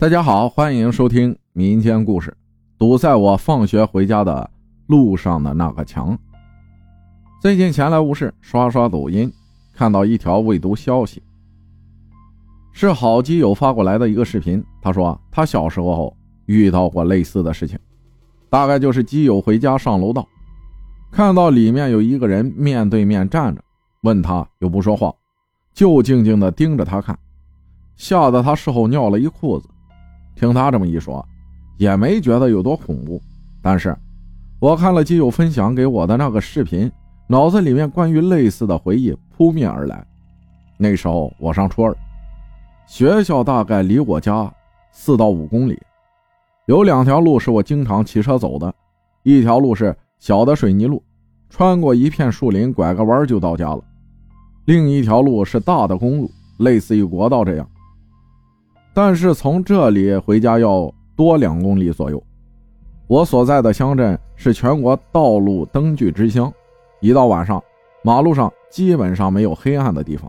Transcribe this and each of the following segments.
大家好，欢迎收听民间故事。堵在我放学回家的路上的那个墙。最近闲来无事，刷刷抖音，看到一条未读消息，是好基友发过来的一个视频。他说他小时候遇到过类似的事情，大概就是基友回家上楼道，看到里面有一个人面对面站着，问他又不说话，就静静的盯着他看，吓得他事后尿了一裤子。听他这么一说，也没觉得有多恐怖。但是，我看了基友分享给我的那个视频，脑子里面关于类似的回忆扑面而来。那时候我上初二，学校大概离我家四到五公里，有两条路是我经常骑车走的，一条路是小的水泥路，穿过一片树林，拐个弯就到家了；另一条路是大的公路，类似于国道这样。但是从这里回家要多两公里左右。我所在的乡镇是全国道路灯具之乡，一到晚上，马路上基本上没有黑暗的地方，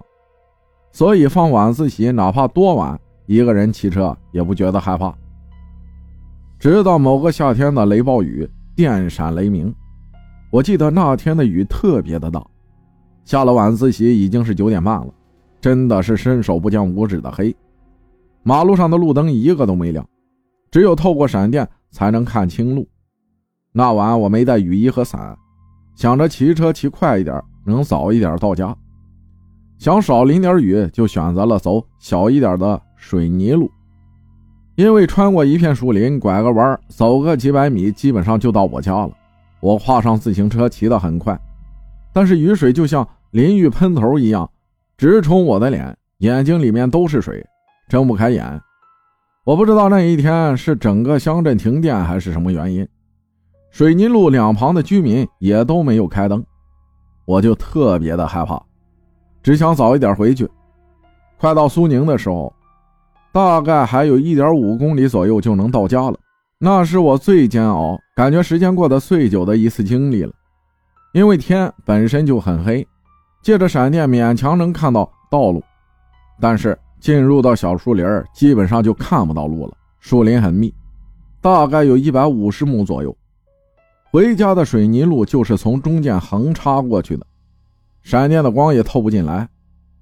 所以放晚自习，哪怕多晚，一个人骑车也不觉得害怕。直到某个夏天的雷暴雨，电闪雷鸣，我记得那天的雨特别的大，下了晚自习已经是九点半了，真的是伸手不见五指的黑。马路上的路灯一个都没亮，只有透过闪电才能看清路。那晚我没带雨衣和伞，想着骑车骑快一点，能早一点到家。想少淋点雨，就选择了走小一点的水泥路，因为穿过一片树林，拐个弯，走个几百米，基本上就到我家了。我跨上自行车，骑得很快，但是雨水就像淋浴喷头一样，直冲我的脸，眼睛里面都是水。睁不开眼，我不知道那一天是整个乡镇停电还是什么原因。水泥路两旁的居民也都没有开灯，我就特别的害怕，只想早一点回去。快到苏宁的时候，大概还有一点五公里左右就能到家了。那是我最煎熬，感觉时间过得最久的一次经历了。因为天本身就很黑，借着闪电勉强能看到道路，但是。进入到小树林基本上就看不到路了。树林很密，大概有一百五十亩左右。回家的水泥路就是从中间横插过去的，闪电的光也透不进来。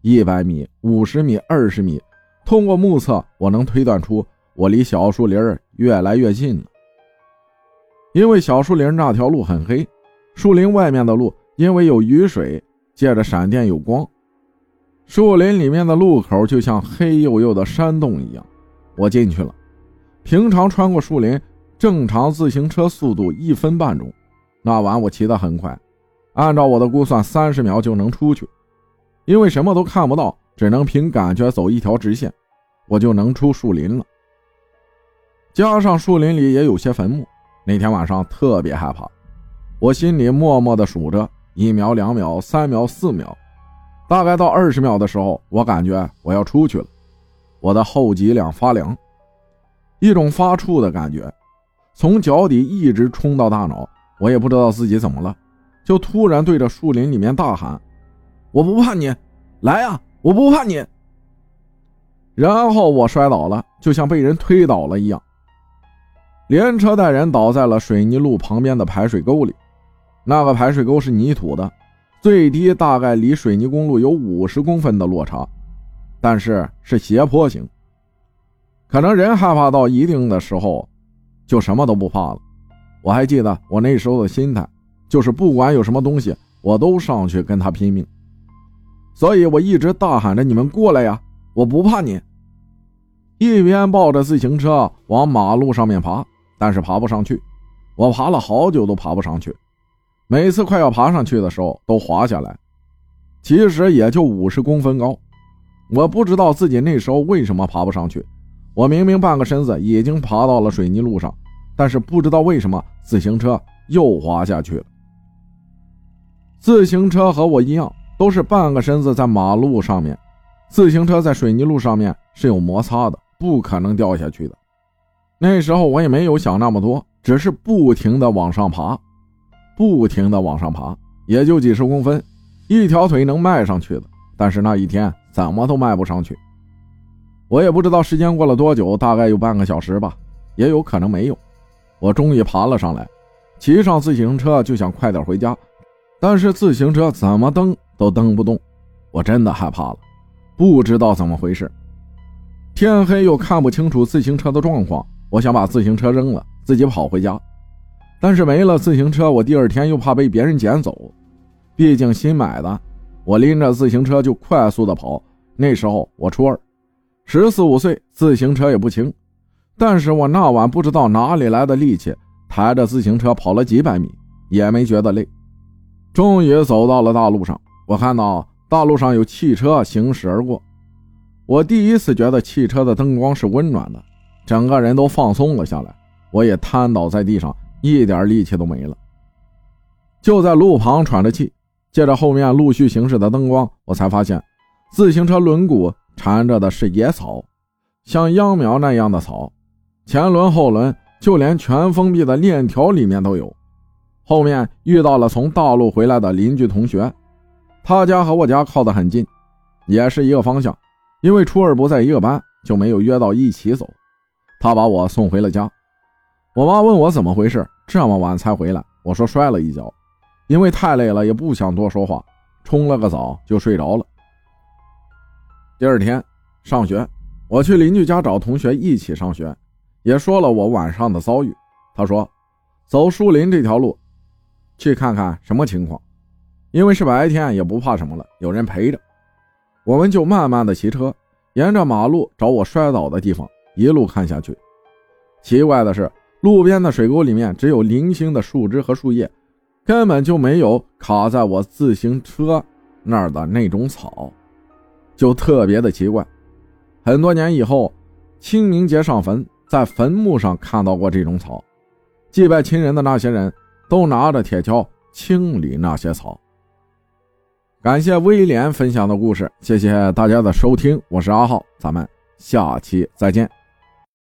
一百米、五十米、二十米，通过目测，我能推断出我离小树林越来越近了。因为小树林那条路很黑，树林外面的路因为有雨水，借着闪电有光。树林里面的路口就像黑黝黝的山洞一样，我进去了。平常穿过树林，正常自行车速度一分半钟。那晚我骑得很快，按照我的估算，三十秒就能出去。因为什么都看不到，只能凭感觉走一条直线，我就能出树林了。加上树林里也有些坟墓，那天晚上特别害怕，我心里默默地数着：一秒、两秒、三秒、四秒。大概到二十秒的时候，我感觉我要出去了，我的后脊梁发凉，一种发怵的感觉从脚底一直冲到大脑，我也不知道自己怎么了，就突然对着树林里面大喊：“我不怕你，来呀，我不怕你。”然后我摔倒了，就像被人推倒了一样，连车带人倒在了水泥路旁边的排水沟里，那个排水沟是泥土的。最低大概离水泥公路有五十公分的落差，但是是斜坡型。可能人害怕到一定的时候，就什么都不怕了。我还记得我那时候的心态，就是不管有什么东西，我都上去跟他拼命。所以我一直大喊着：“你们过来呀，我不怕你！”一边抱着自行车往马路上面爬，但是爬不上去。我爬了好久都爬不上去。每次快要爬上去的时候，都滑下来。其实也就五十公分高，我不知道自己那时候为什么爬不上去。我明明半个身子已经爬到了水泥路上，但是不知道为什么自行车又滑下去了。自行车和我一样，都是半个身子在马路上面，自行车在水泥路上面是有摩擦的，不可能掉下去的。那时候我也没有想那么多，只是不停的往上爬。不停的往上爬，也就几十公分，一条腿能迈上去的，但是那一天怎么都迈不上去。我也不知道时间过了多久，大概有半个小时吧，也有可能没有。我终于爬了上来，骑上自行车就想快点回家，但是自行车怎么蹬都蹬不动，我真的害怕了，不知道怎么回事。天黑又看不清楚自行车的状况，我想把自行车扔了，自己跑回家。但是没了自行车，我第二天又怕被别人捡走，毕竟新买的。我拎着自行车就快速的跑。那时候我初二。十四五岁，自行车也不轻，但是我那晚不知道哪里来的力气，抬着自行车跑了几百米，也没觉得累。终于走到了大路上，我看到大路上有汽车行驶而过，我第一次觉得汽车的灯光是温暖的，整个人都放松了下来。我也瘫倒在地上，一点力气都没了，就在路旁喘着气，借着后面陆续行驶的灯光，我才发现自行车轮毂。缠着的是野草，像秧苗那样的草，前轮后轮，就连全封闭的链条里面都有。后面遇到了从大陆回来的邻居同学，他家和我家靠得很近，也是一个方向。因为初二不在一个班，就没有约到一起走。他把我送回了家。我妈问我怎么回事，这么晚才回来。我说摔了一跤，因为太累了，也不想多说话，冲了个澡就睡着了。第二天上学，我去邻居家找同学一起上学，也说了我晚上的遭遇。他说：“走树林这条路，去看看什么情况。因为是白天，也不怕什么了，有人陪着。”我们就慢慢的骑车，沿着马路找我摔倒的地方，一路看下去。奇怪的是，路边的水沟里面只有零星的树枝和树叶，根本就没有卡在我自行车那儿的那种草。就特别的奇怪，很多年以后，清明节上坟，在坟墓上看到过这种草，祭拜亲人的那些人都拿着铁锹清理那些草。感谢威廉分享的故事，谢谢大家的收听，我是阿浩，咱们下期再见。